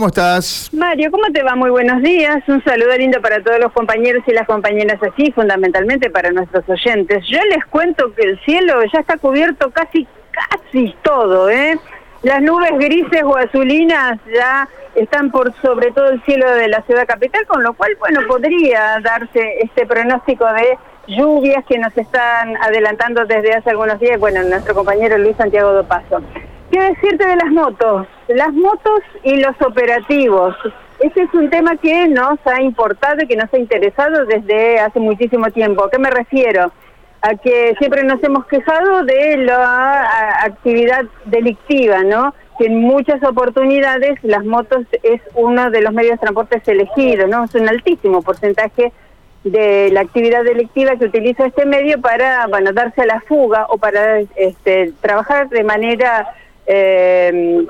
¿Cómo estás? Mario, ¿cómo te va? Muy buenos días. Un saludo lindo para todos los compañeros y las compañeras así, fundamentalmente para nuestros oyentes. Yo les cuento que el cielo ya está cubierto casi, casi todo, ¿eh? Las nubes grises o azulinas ya están por sobre todo el cielo de la ciudad capital, con lo cual, bueno, podría darse este pronóstico de lluvias que nos están adelantando desde hace algunos días, bueno, nuestro compañero Luis Santiago Dopaso. ¿Qué decirte de las motos? Las motos y los operativos. Ese es un tema que nos ha importado y que nos ha interesado desde hace muchísimo tiempo. ¿A qué me refiero? A que siempre nos hemos quejado de la actividad delictiva, ¿no? Que en muchas oportunidades las motos es uno de los medios de transporte elegidos, ¿no? Es un altísimo porcentaje de la actividad delictiva que utiliza este medio para, bueno, darse a la fuga o para este, trabajar de manera eh,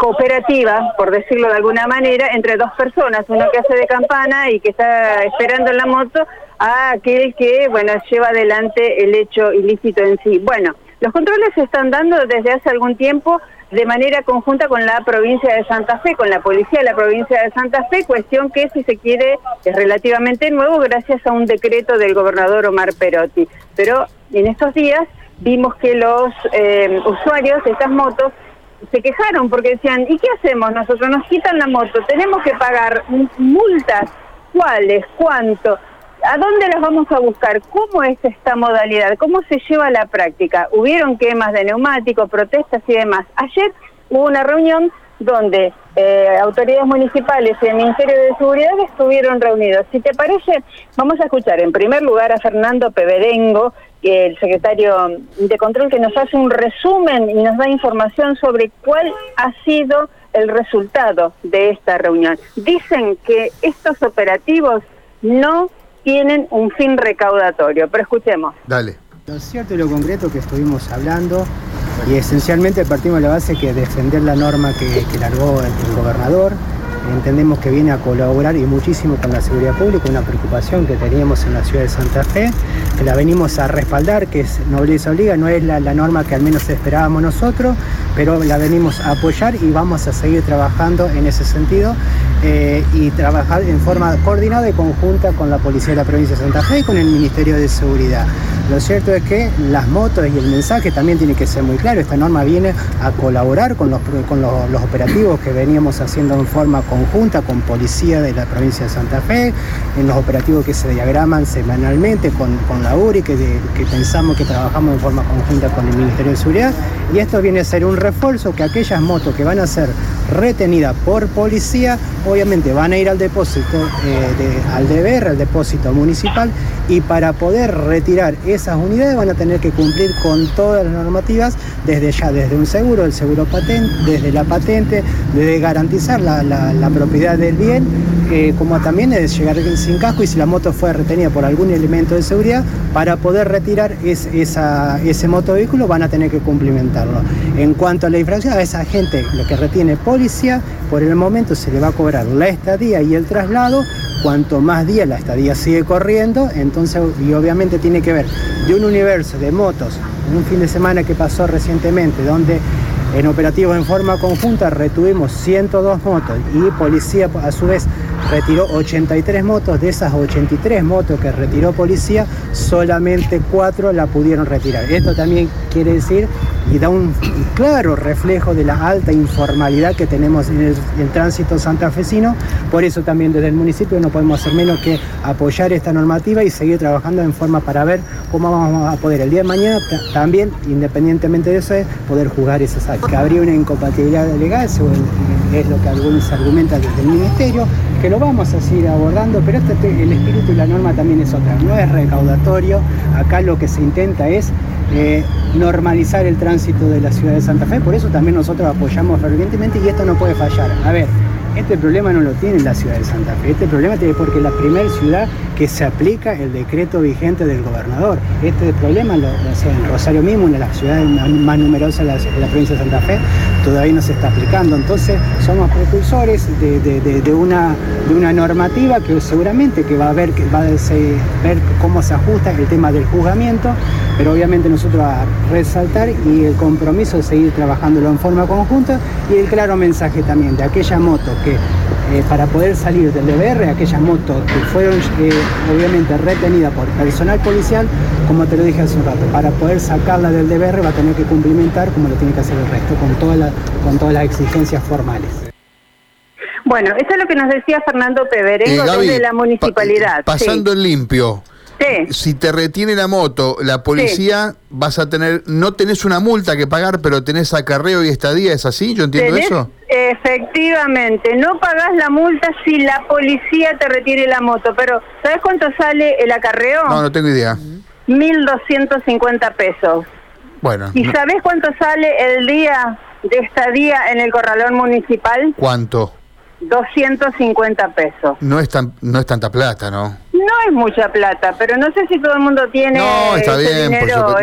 cooperativa, por decirlo de alguna manera, entre dos personas, uno que hace de campana y que está esperando en la moto, a aquel que, bueno, lleva adelante el hecho ilícito en sí. Bueno, los controles se están dando desde hace algún tiempo de manera conjunta con la provincia de Santa Fe, con la policía de la provincia de Santa Fe, cuestión que, si se quiere, es relativamente nuevo gracias a un decreto del gobernador Omar Perotti. Pero en estos días vimos que los eh, usuarios de estas motos se quejaron porque decían, ¿y qué hacemos nosotros? Nos quitan la moto, tenemos que pagar multas, ¿cuáles? ¿Cuánto? ¿A dónde las vamos a buscar? ¿Cómo es esta modalidad? ¿Cómo se lleva a la práctica? Hubieron quemas de neumáticos, protestas y demás. Ayer hubo una reunión donde eh, autoridades municipales y el Ministerio de Seguridad estuvieron reunidos. Si te parece, vamos a escuchar en primer lugar a Fernando Peberengo, el secretario de Control, que nos hace un resumen y nos da información sobre cuál ha sido el resultado de esta reunión. Dicen que estos operativos no tienen un fin recaudatorio, pero escuchemos. Dale. Lo cierto y lo concreto que estuvimos hablando y esencialmente partimos de la base que defender la norma que, largó el, gobernador, entendemos que viene a colaborar y muchísimo con la seguridad pública, una preocupación que teníamos en la ciudad de Santa Fe, que la venimos a respaldar, que es nobleza obliga, no es la, norma que al menos esperábamos nosotros, pero la venimos a apoyar y vamos a seguir trabajando en ese sentido eh, y trabajar en forma coordinada y conjunta con la Policía de la Provincia de Santa Fe y con el Ministerio de Seguridad. Lo cierto es que las motos y el mensaje también tiene que ser muy claro. Esta norma viene a colaborar con los, con los, operativos que veníamos haciendo en forma conjunta con policía de la provincia de Santa Fe, en los operativos que se diagraman semanalmente con, con la URI, que, que pensamos que trabajamos en forma conjunta con el Ministerio de Seguridad. Y esto viene a ser un refuerzo que aquellas motos que van a ser retenidas por policía, obviamente van a ir al depósito, eh, al deber, al depósito municipal, y para poder retirar esas unidades van a tener que cumplir con todas las normativas, desde ya, desde un seguro, el seguro patente, desde la patente, desde garantizar la, propiedad del bien, como también es llegar sin casco y si la moto fue retenida por algún elemento de seguridad, para poder retirar ese motovehículo van a tener que cumplimentarlo. En cuanto a la infracción, a esa gente lo que retiene policía, por el momento se le va a cobrar la estadía y el traslado cuanto más días la estadía sigue corriendo, entonces, y obviamente tiene que ver de un universo de motos, un fin de semana que pasó recientemente, donde en operativos en forma conjunta retuvimos 102 motos y policía a su vez retiró 83 motos. De esas 83 motos que retiró policía, solamente 4 la pudieron retirar. Esto también quiere decir y da un claro reflejo de la alta informalidad que tenemos en el, tránsito santafesino. Por eso también desde el municipio no podemos hacer menos que apoyar esta normativa y seguir trabajando en forma para ver cómo vamos a poder el día de mañana también, independientemente de eso, poder jugar esas áreas. Que habría una incompatibilidad legal, según es lo que algunos argumentan desde el ministerio, que lo vamos a seguir abordando, pero este, el espíritu y la norma también es otra, no es recaudatorio, acá lo que se intenta es eh, normalizar el tránsito de la ciudad de Santa Fe, por eso también nosotros apoyamos fervientemente y esto no puede fallar. A ver, este problema no lo tiene la ciudad de Santa Fe, este problema tiene porque es la primera ciudad que se aplica el decreto vigente del gobernador. Este problema, lo, en Rosario mismo, en la ciudad más numerosa de la, provincia de Santa Fe, todavía no se está aplicando. Entonces, somos precursores de, una, de una normativa que seguramente que va a ver, que va a ver cómo se ajusta el tema del juzgamiento, pero obviamente nosotros a resaltar y el compromiso de seguir trabajándolo en forma conjunta y el claro mensaje también de aquella moto que eh, para poder salir del DBR, aquellas motos que fueron eh, obviamente retenidas por personal policial, como te lo dije hace un rato, para poder sacarla del DBR va a tener que cumplimentar como lo tiene que hacer el resto, con, toda con todas las exigencias formales. Bueno, eso es lo que nos decía Fernando Peberengo eh, desde la municipalidad. pasando en limpio. Si te retiene la moto, la policía vas a tener, no tenés una multa que pagar, pero tenés acarreo y estadía, ¿es así? ¿Yo entiendo eso? Efectivamente, no pagás la multa si la policía te retiene la moto, pero ¿sabes cuánto sale el acarreo? No, no tengo idea. 1.250 pesos. Bueno. ¿Y sabés cuánto sale el día de estadía en el corralón municipal? ¿Cuánto? 250 pesos. No es, tan, no es tanta plata, ¿no? No es mucha plata, pero no sé si todo el mundo tiene no, está bien,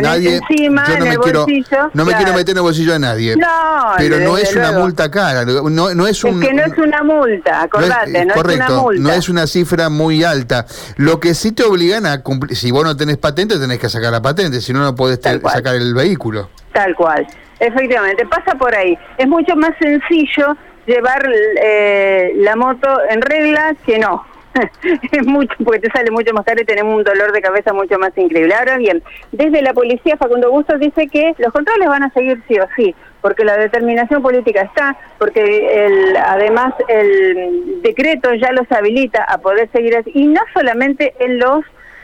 nadie, encima, yo no me quiero, No me quiero meter en el bolsillo de nadie. No, pero no es una multa cara. No, no es, un, es que no es una multa, acordate, no es, correcto, una multa. No es una cifra muy alta. Lo que sí te obligan a cumplir, si vos no tenés patente, tenés que sacar la patente, si no, no podés sacar el vehículo. Tal cual, efectivamente, pasa por ahí. Es mucho más sencillo llevar eh, la moto en regla que no. es mucho, porque te sale mucho más caro y tenemos un dolor de cabeza mucho más increíble. Ahora bien, desde la policía Facundo Bustos dice que los controles van a seguir sí o sí, porque la determinación política está, porque el, además el decreto ya los habilita a poder seguir así, y no solamente en los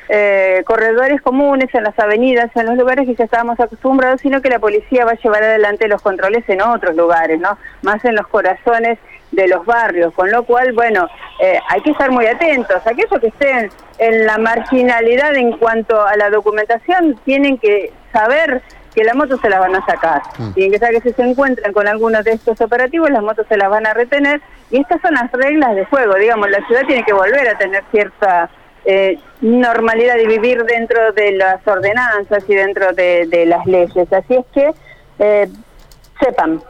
eh, corredores comunes, en las avenidas, en los lugares que ya estábamos acostumbrados, sino que la policía va a llevar adelante los controles en otros lugares, ¿no? Más en los corazones de los barrios, con lo cual, bueno, eh, hay que estar muy atentos. Aquellos que estén en la marginalidad en cuanto a la documentación tienen que saber que la moto se la van a sacar. Mm. Tienen que saber que si se encuentran con algunos de estos operativos, las motos se las van a retener. Y estas son las reglas de juego. Digamos, la ciudad tiene que volver a tener cierta eh, normalidad de vivir dentro de las ordenanzas y dentro de, las leyes. Así es que eh, sepan,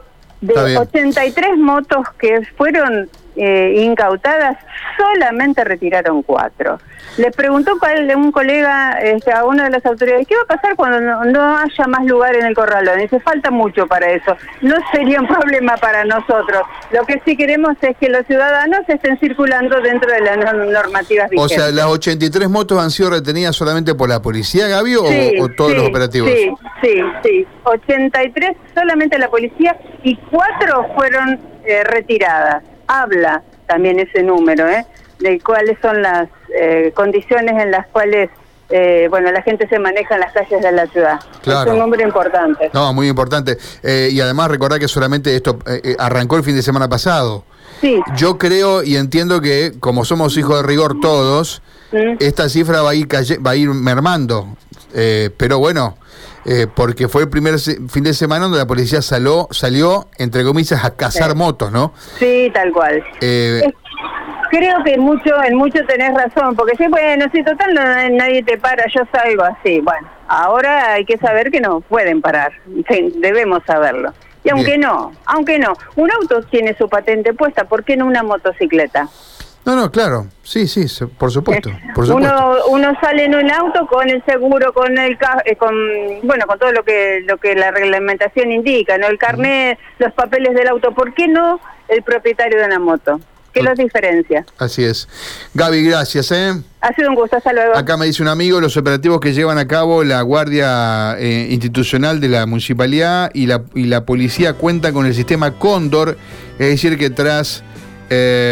de 83 motos que fueron eh, incautadas, solamente retiraron cuatro. Le preguntó un colega este, a una de las autoridades, ¿qué va a pasar cuando no, haya más lugar en el corralón? Dice, falta mucho para eso. No sería un problema para nosotros. Lo que sí queremos es que los ciudadanos estén circulando dentro de las normativas vigentes. O sea, ¿las 83 motos han sido retenidas solamente por la policía, Gaby, o, todos los operativos? Sí, sí, sí. 83 solamente la policía y cuatro fueron eh, retiradas. Habla también ese número, ¿eh? De cuáles son las eh, condiciones en las cuales eh, bueno, la gente se maneja en las calles de la ciudad. Es un número importante. No, muy importante. Eh, y además recordar que solamente esto arrancó el fin de semana pasado. Sí. Yo creo y entiendo que como somos hijos de rigor todos, mm. esta cifra va a ir, va a ir mermando. pero bueno, porque fue el primer fin de semana donde la policía salió, salió entre comillas, a cazar motos, ¿no? Sí, tal cual. Creo que mucho, en mucho tenés razón, porque si, bueno, si total nadie te para, yo salgo así. Bueno, ahora hay que saber que no pueden parar, debemos saberlo. Y aunque no, aunque no, un auto tiene su patente puesta, ¿por qué no una motocicleta? No, no, claro, sí, sí, por supuesto, por supuesto. Uno, uno sale en un auto con el seguro, con el eh, con bueno, con todo lo que lo que la reglamentación indica, no el carnet, los papeles del auto, ¿por qué no el propietario de una moto? ¿Qué los diferencia? Así es. Gaby, gracias. ¿eh? Ha sido un gusto, hasta luego. Acá me dice un amigo, los operativos que llevan a cabo la Guardia eh, Institucional de la Municipalidad y la, y la Policía cuentan con el sistema Cóndor, es decir, que tras... Eh,